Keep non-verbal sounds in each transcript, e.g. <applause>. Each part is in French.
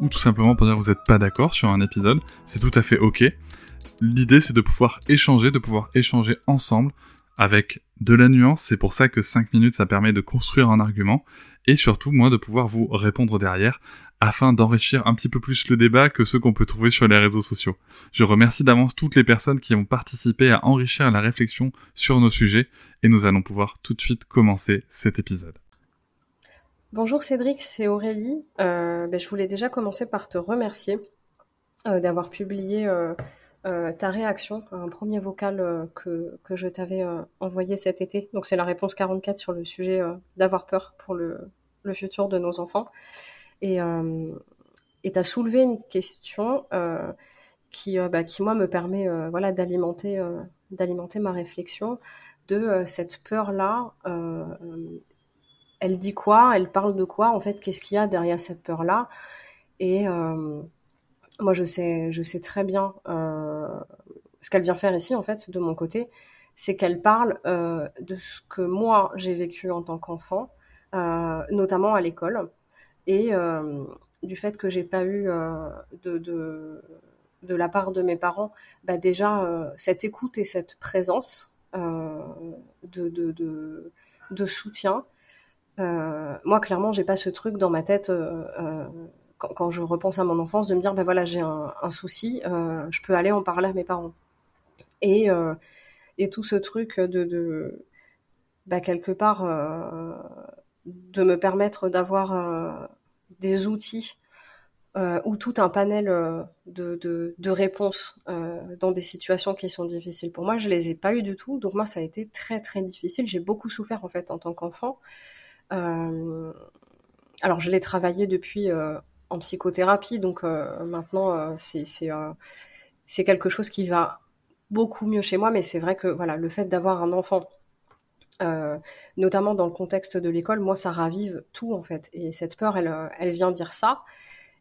ou tout simplement pour dire que vous n'êtes pas d'accord sur un épisode, c'est tout à fait ok. L'idée c'est de pouvoir échanger, de pouvoir échanger ensemble avec de la nuance, c'est pour ça que 5 minutes ça permet de construire un argument, et surtout moi de pouvoir vous répondre derrière afin d'enrichir un petit peu plus le débat que ceux qu'on peut trouver sur les réseaux sociaux. Je remercie d'avance toutes les personnes qui ont participé à enrichir la réflexion sur nos sujets, et nous allons pouvoir tout de suite commencer cet épisode. Bonjour Cédric, c'est Aurélie. Euh, ben, je voulais déjà commencer par te remercier euh, d'avoir publié euh, ta réaction à un premier vocal que, que je t'avais envoyé cet été. Donc c'est la réponse 44 sur le sujet d'avoir peur pour le, le, futur de nos enfants. Et tu as soulevé une question qui, bah, qui, moi, me permet voilà, d'alimenter d'alimenter ma réflexion de cette peur-là elle dit quoi, elle parle de quoi, en fait, qu'est-ce qu'il y a derrière cette peur-là? Et euh, moi, je sais, très bien euh, ce qu'elle vient faire ici, en fait, de mon côté, c'est qu'elle parle euh, de ce que moi j'ai vécu en tant qu'enfant, notamment à l'école, et du fait que j'ai pas eu de, la part de mes parents, bah déjà cette écoute et cette présence de, soutien moi, clairement, j'ai pas ce truc dans ma tête euh, euh, quand, je repense à mon enfance de me dire, ben voilà, j'ai un, souci, je peux aller en parler à mes parents. Et, tout ce truc de, bah, quelque part, de me permettre d'avoir des outils ou tout un panel de réponses dans des situations qui sont difficiles pour moi, je les ai pas eu du tout. Donc moi, ça a été très très difficile. J'ai beaucoup souffert en fait en tant qu'enfant. Euh, alors, je l'ai travaillé depuis euh, en psychothérapie, donc euh, maintenant, c'est quelque chose qui va beaucoup mieux chez moi, mais c'est vrai que voilà, le fait d'avoir un enfant, notamment dans le contexte de l'école, moi, ça ravive tout en fait. Et cette peur, elle, elle vient dire ça.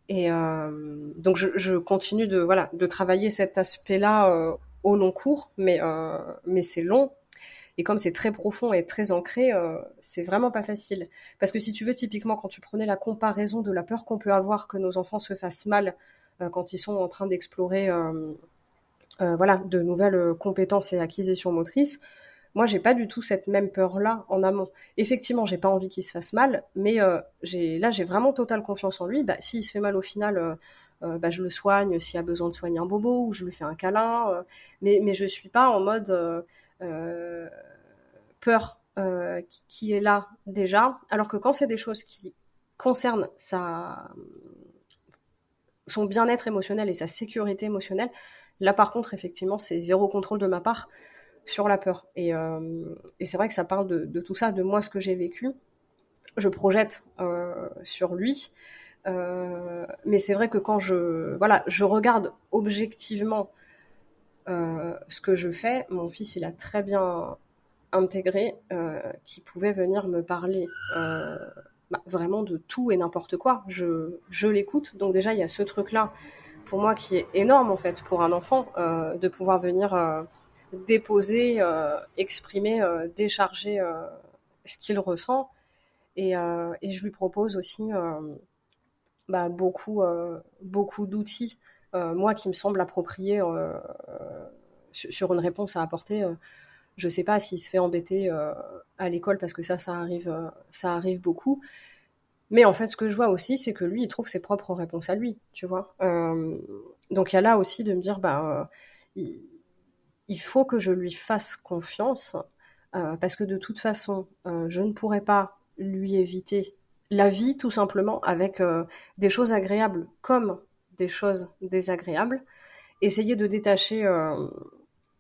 Et donc, je, je, continue de voilà de travailler cet aspect-là au long cours, mais mais c'est long et comme c'est très profond et très ancré, euh, c'est vraiment pas facile. Parce que si tu veux, typiquement, quand tu prenais la comparaison de la peur qu'on peut avoir que nos enfants se fassent mal euh, quand ils sont en train d'explorer euh, voilà, de nouvelles compétences et acquisitions motrices, moi, j'ai pas du tout cette même peur-là en amont. Effectivement, j'ai pas envie qu'il se fasse mal, mais là, j'ai vraiment totale confiance en lui. Bah, s'il se fait mal au final, bah, je le soigne s'il a besoin de soigner un bobo ou je lui fais un câlin. mais, mais je suis pas en mode peur euh, qui, est là déjà, alors que quand c'est des choses qui concernent sa, son bien-être émotionnel et sa sécurité émotionnelle, là par contre, effectivement, c'est zéro contrôle de ma part sur la peur. Et, euh, c'est vrai que ça parle de, tout ça, de moi, ce que j'ai vécu. Je projette euh, sur lui. mais c'est vrai que quand je, voilà, je regarde objectivement ce que je fais, mon fils, il a très bien intégré euh, qui pouvait venir me parler euh, bah, vraiment de tout et n'importe quoi. Je, l'écoute. Donc déjà, il y a ce truc-là pour moi qui est énorme en fait pour un enfant euh, de pouvoir venir déposer, exprimer, décharger ce qu'il ressent. Et, je lui propose aussi bah, beaucoup d'outils, moi qui me semblent appropriés sur une réponse à apporter je sais pas s'il se fait embêter euh, à l'école parce que ça, ça arrive, euh, ça arrive beaucoup. Mais en fait, ce que je vois aussi, c'est que lui, il trouve ses propres réponses à lui, tu vois. Euh, donc il y a là aussi de me dire, bah, il faut que je lui fasse confiance parce que de toute façon, je ne pourrais pas lui éviter la vie tout simplement avec des choses agréables comme des choses désagréables. Essayer de détacher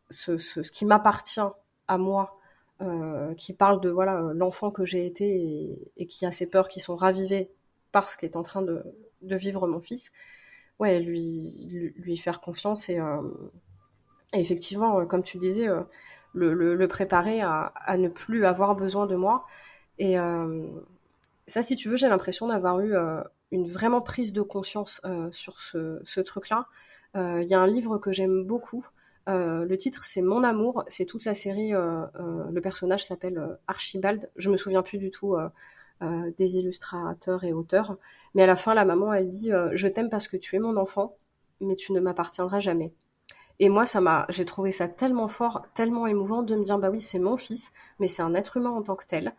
ce, ce, ce, qui m'appartient à moi euh, qui parle de voilà l'enfant que j'ai été et, qui a ses peurs qui sont ravivées par ce qu'est en train de, de, vivre mon fils. Ouais, lui, lui, faire confiance et, euh, effectivement, euh, comme tu disais, le, le, préparer à, à, ne plus avoir besoin de moi. Et ça, si tu veux, j'ai l'impression d'avoir eu une vraiment prise de conscience sur ce, ce truc-là. Il y a un livre que j'aime beaucoup euh, le titre, c'est Mon amour. C'est toute la série. Euh, euh, le personnage s'appelle Archibald. Je me souviens plus du tout des illustrateurs et auteurs. Mais à la fin, la maman, elle dit Je t'aime parce que tu es mon enfant, mais tu ne m'appartiendras jamais. Et moi, ça m'a, j'ai trouvé ça tellement fort, tellement émouvant de me dire Bah oui, c'est mon fils, mais c'est un être humain en tant que tel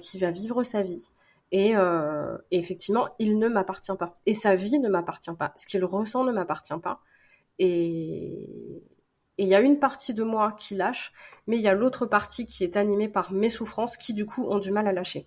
qui va vivre sa vie. Et, et effectivement, il ne m'appartient pas. Et sa vie ne m'appartient pas. Ce qu'il ressent ne m'appartient pas. Et il y a une partie de moi qui lâche, mais il y a l'autre partie qui est animée par mes souffrances qui du coup ont du mal à lâcher.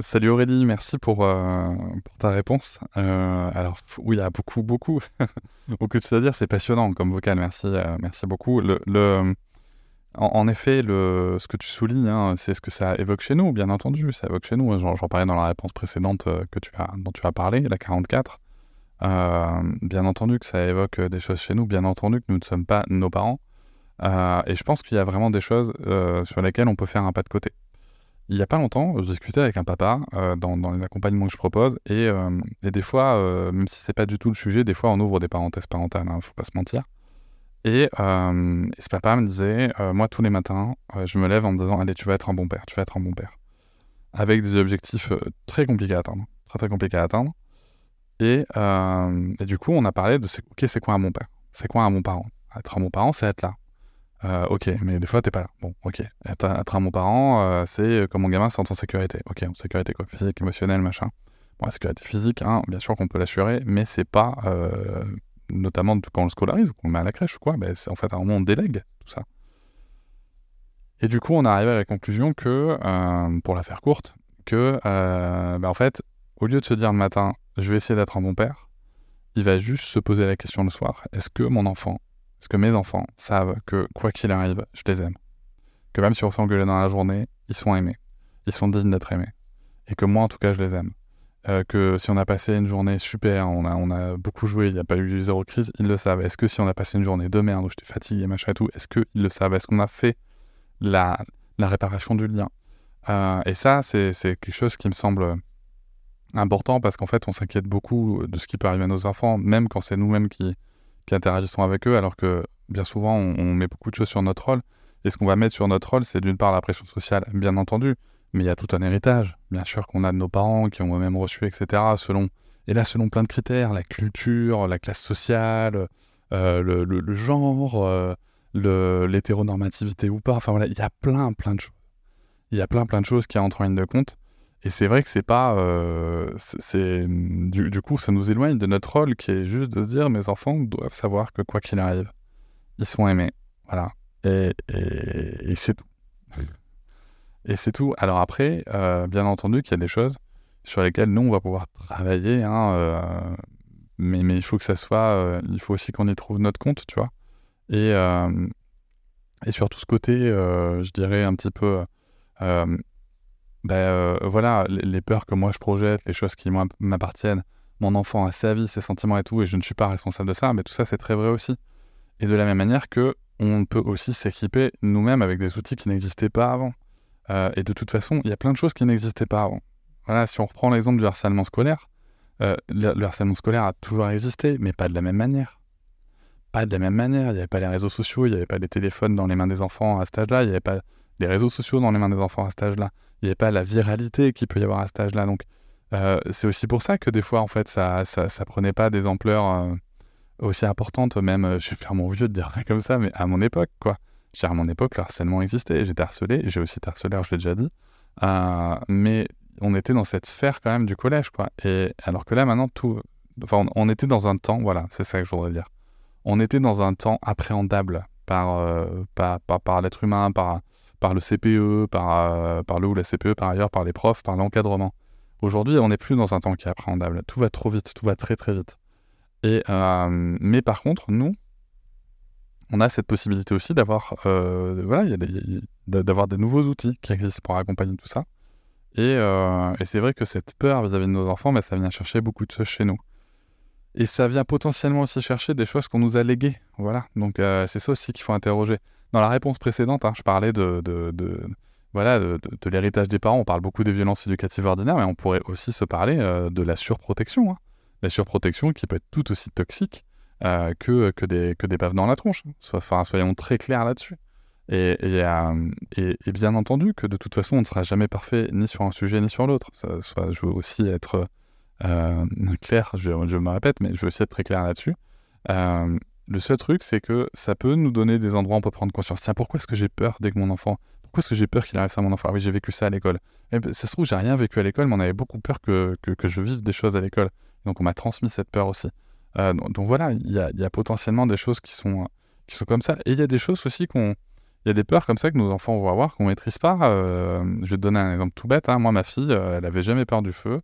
Salut Aurélie, merci pour, euh, ta réponse. Euh, alors oui, il y a beaucoup beaucoup beaucoup de choses à dire, c'est passionnant comme vocal. Merci euh, merci beaucoup. En, effet, ce que tu soulignes, hein, c'est ce que ça évoque chez nous, bien entendu. Ça évoque chez nous. J'en, parlais dans la réponse précédente dont tu as parlé, la 44. Euh, bien entendu que ça évoque des choses chez nous. Bien entendu que nous ne sommes pas nos parents. et je pense qu'il y a vraiment des choses sur lesquelles on peut faire un pas de côté. Il n'y a pas longtemps, je discutais avec un papa dans, les accompagnements que je propose, et, des fois, même si c'est pas du tout le sujet, des fois on ouvre des parenthèses parentales, il hein, ne faut pas se mentir. Et, euh, ce papa me disait, euh, moi tous les matins, euh, je me lève en me disant, allez, tu vas être un bon père, tu vas être un bon père. Avec des objectifs très compliqués à atteindre, très très compliqués à atteindre. Et, et du coup, on a parlé de, ok, c'est quoi un bon père? C'est quoi un bon parent? Être un bon parent, c'est être là. Ok, mais des fois, t'es pas là. Bon, ok. Un bon parent, c'est comme mon gamin se sent en sécurité. Ok, en sécurité quoi, physique, émotionnelle, machin. Bon, la sécurité physique, hein, bien sûr qu'on peut l'assurer, mais c'est pas notamment quand on le scolarise ou qu'on le met à la crèche ou quoi, ben c'est en fait à un moment on délègue tout ça. Et du coup, on est arrivé à la conclusion que, euh, pour la faire courte, que euh, ben en fait, au lieu de se dire le matin, je vais essayer d'être un bon père, il va juste se poser la question le soir est-ce que mon enfant, est-ce que mes enfants savent que quoi qu'il arrive, je les aime Que même si on s'engueule dans la journée, ils sont aimés, ils sont dignes d'être aimés. Et que moi, en tout cas, je les aime. Euh, que si on a passé une journée super, on a, beaucoup joué, il n'y a pas eu zéro crise, ils le savent. Est-ce que si on a passé une journée de merde où j'étais fatigué, machin et tout, est-ce qu'ils le savent? Est-ce qu'on a fait la, la réparation du lien? Euh, Et ça, c'est quelque chose qui me semble important parce qu'en fait, on s'inquiète beaucoup de ce qui peut arriver à nos enfants, même quand c'est nous-mêmes qui, qui interagissons avec eux, alors que bien souvent, on, met beaucoup de choses sur notre rôle. Et ce qu'on va mettre sur notre rôle, c'est d'une part la pression sociale, bien entendu, mais il y a tout un héritage, bien sûr, qu'on a de nos parents, qui ont eux-mêmes reçu, etc. Selon, et là, selon plein de critères, la culture, la classe sociale, euh, le, genre, euh, l'hétéronormativité ou pas. Enfin voilà, il y a plein, plein de choses. Il y a plein, plein de choses qui entrent en ligne de compte. Et c'est vrai que c'est pas. Euh, c'est du, du, coup, ça nous éloigne de notre rôle qui est juste de se dire mes enfants doivent savoir que quoi qu'il arrive, ils sont aimés. Voilà. Et, et, et c'est tout. Et c'est tout. Alors après, euh, bien entendu qu'il y a des choses sur lesquelles nous, on va pouvoir travailler, hein, euh, mais, mais il faut que ça soit, il faut aussi qu'on y trouve notre compte, tu vois. Et, et sur tout ce côté, je dirais un petit peu, ben, voilà, les, les, peurs que moi je projette, les choses qui m'appartiennent, mon enfant a sa vie, ses sentiments et tout, et je ne suis pas responsable de ça, mais tout ça c'est très vrai aussi. Et de la même manière que on peut aussi s'équiper nous-mêmes avec des outils qui n'existaient pas avant. Euh, et de toute façon, il y a plein de choses qui n'existaient pas avant. Voilà, si on reprend l'exemple du harcèlement scolaire, euh, le, le harcèlement scolaire a toujours existé, mais pas de la même manière. Pas de la même manière. Il n'y avait pas les réseaux sociaux, il n'y avait pas les téléphones dans les mains des enfants à cet âge-là, il n'y avait pas des réseaux sociaux dans les mains des enfants à cet âge-là, il n'y avait pas la viralité qu'il peut y avoir à cet âge-là. Donc, euh, c'est aussi pour ça que des fois, en fait, ça, ça, prenait pas des ampleurs euh, aussi importantes. Même, euh, je vais faire mon vieux de dire ça comme ça, mais à mon époque, quoi. À mon époque, le harcèlement existait. J'étais harcelé, j'ai aussi été harcelé, je l'ai déjà dit. mais on était dans cette sphère quand même du collège, quoi. Et alors que là, maintenant, tout. Enfin, on, était dans un temps, voilà, c'est ça que je voudrais dire. On était dans un temps appréhendable par, euh, par, par, l'être humain, par, par le CPE, par, euh, par le ou la CPE par ailleurs, par les profs, par l'encadrement. Aujourd'hui, on n'est plus dans un temps qui est appréhendable. Tout va trop vite, tout va très très vite. Et, euh, mais par contre, nous, on a cette possibilité aussi d'avoir voilà, d'avoir des nouveaux outils qui existent pour accompagner tout ça. Euh, et, c'est vrai que cette peur vis-à-vis de nos enfants, mais ça vient chercher beaucoup de choses chez nous. Et ça vient potentiellement aussi chercher des choses qu'on nous a léguées. Voilà. Donc euh, c'est ça aussi qu'il faut interroger. Dans la réponse précédente, hein, je parlais de, voilà, de, l'héritage des parents. On parle beaucoup des violences éducatives ordinaires, mais on pourrait aussi se parler euh, de la surprotection. Hein. La surprotection qui peut être tout aussi toxique que, que, des, que des baves dans la tronche. Enfin, soyons très clairs là-dessus. Euh, et, et, bien entendu que de toute façon, on ne sera jamais parfait ni sur un sujet ni sur l'autre. Je veux aussi être euh, clair, je, je, me répète, mais je veux aussi être très clair là-dessus. Euh, le seul truc, c'est que ça peut nous donner des endroits où on peut prendre conscience. Tiens, pourquoi est-ce que j'ai peur dès que mon enfant. Pourquoi est-ce que j'ai peur qu'il arrive ça à mon enfant? Ah Oui, j'ai vécu ça à l'école. Ben, ça se trouve, j'ai rien vécu à l'école, mais on avait beaucoup peur que, je vive des choses à l'école. Donc on m'a transmis cette peur aussi. donc, donc, voilà, il y a, potentiellement des choses qui sont, qui sont comme ça. Et il y a des choses aussi qu'on il y a des peurs comme ça que nos enfants vont avoir qu'on ne maîtrise pas. Euh, je vais te donner un exemple tout bête. Hein. Moi, ma fille, euh, elle n'avait jamais peur du feu.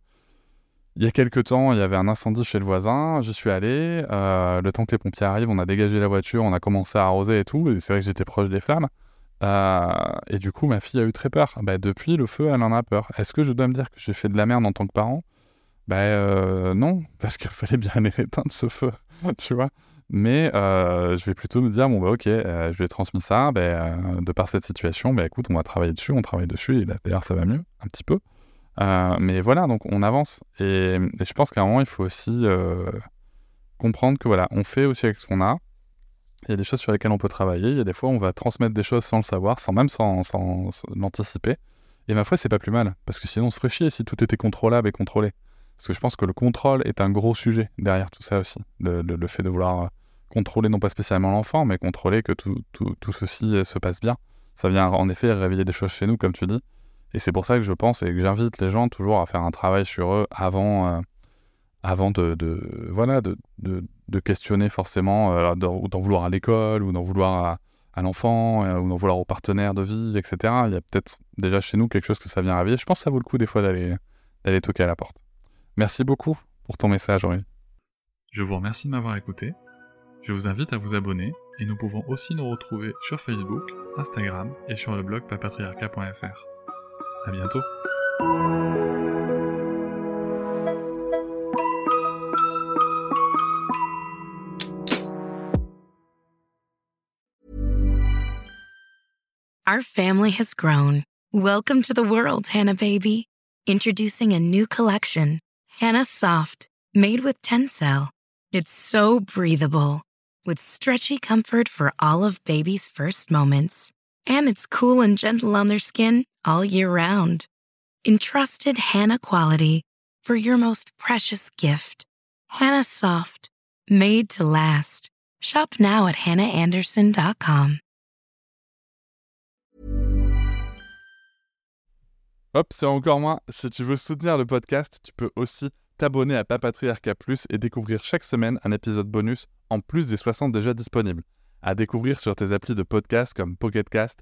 Il y a quelques temps, il y avait un incendie chez le voisin. J'y suis allé. Euh, le temps que les pompiers arrivent, on a dégagé la voiture, on a commencé à arroser et tout. C'est vrai que j'étais proche des flammes. et du coup, ma fille a eu très peur. Bah, depuis, le feu, elle en a peur. Est-ce que je dois me dire que j'ai fait de la merde en tant que parent? Ben non, <laughs> parce qu'il fallait bien aller éteindre ce feu, <laughs> tu vois. Mais euh, je vais plutôt me dire, bon, bah ok, euh, je lui ai transmis ça, bah, euh, de par cette situation, bah écoute, on va travailler dessus, on travaille dessus, et d'ailleurs ça va mieux, un petit peu. Mais voilà, donc on avance. Et, je pense qu'à un moment, il faut aussi comprendre que voilà, on fait aussi avec ce qu'on a. Il y a des choses sur lesquelles on peut travailler, il y a des fois on va transmettre des choses sans le savoir, sans même sans, sans, l'anticiper. Et ma foi, c'est pas plus mal, parce que sinon on se ferait chier si tout était contrôlable et contrôlé. Parce que je pense que le contrôle est un gros sujet derrière tout ça aussi. Le, fait de vouloir euh, contrôler non pas spécialement l'enfant, mais contrôler que tout, tout, tout, ceci euh, se passe bien. Ça vient en effet réveiller des choses chez nous, comme tu dis. Et c'est pour ça que je pense et que j'invite les gens toujours à faire un travail sur eux avant, euh, avant de, voilà, de, questionner forcément, d'en vouloir à l'école ou d'en vouloir à, l'enfant ou d'en vouloir au partenaire de vie, etc. Il y a peut-être déjà chez nous quelque chose que ça vient réveiller. Je pense que ça vaut le coup des fois d'aller toquer à la porte. Merci beaucoup pour ton message, Henri. Je vous remercie de m'avoir écouté. Je vous invite à vous abonner et nous pouvons aussi nous retrouver sur Facebook, Instagram et sur le blog papatriarca.fr. À bientôt. Our family has grown. Welcome to the world, Hannah baby. Introducing a new collection. Hannah Soft, made with Tencel. It's so breathable, with stretchy comfort for all of baby's first moments. And it's cool and gentle on their skin all year round. Entrusted Hannah quality for your most precious gift. Hannah Soft, made to last. Shop now at hannahanderson.com. Hop, c'est encore moins. Si tu veux soutenir le podcast, tu peux aussi t'abonner à Papatriarca Plus et découvrir chaque semaine un épisode bonus en plus des 60 déjà disponibles. À découvrir sur tes applis de podcast comme Pocketcast,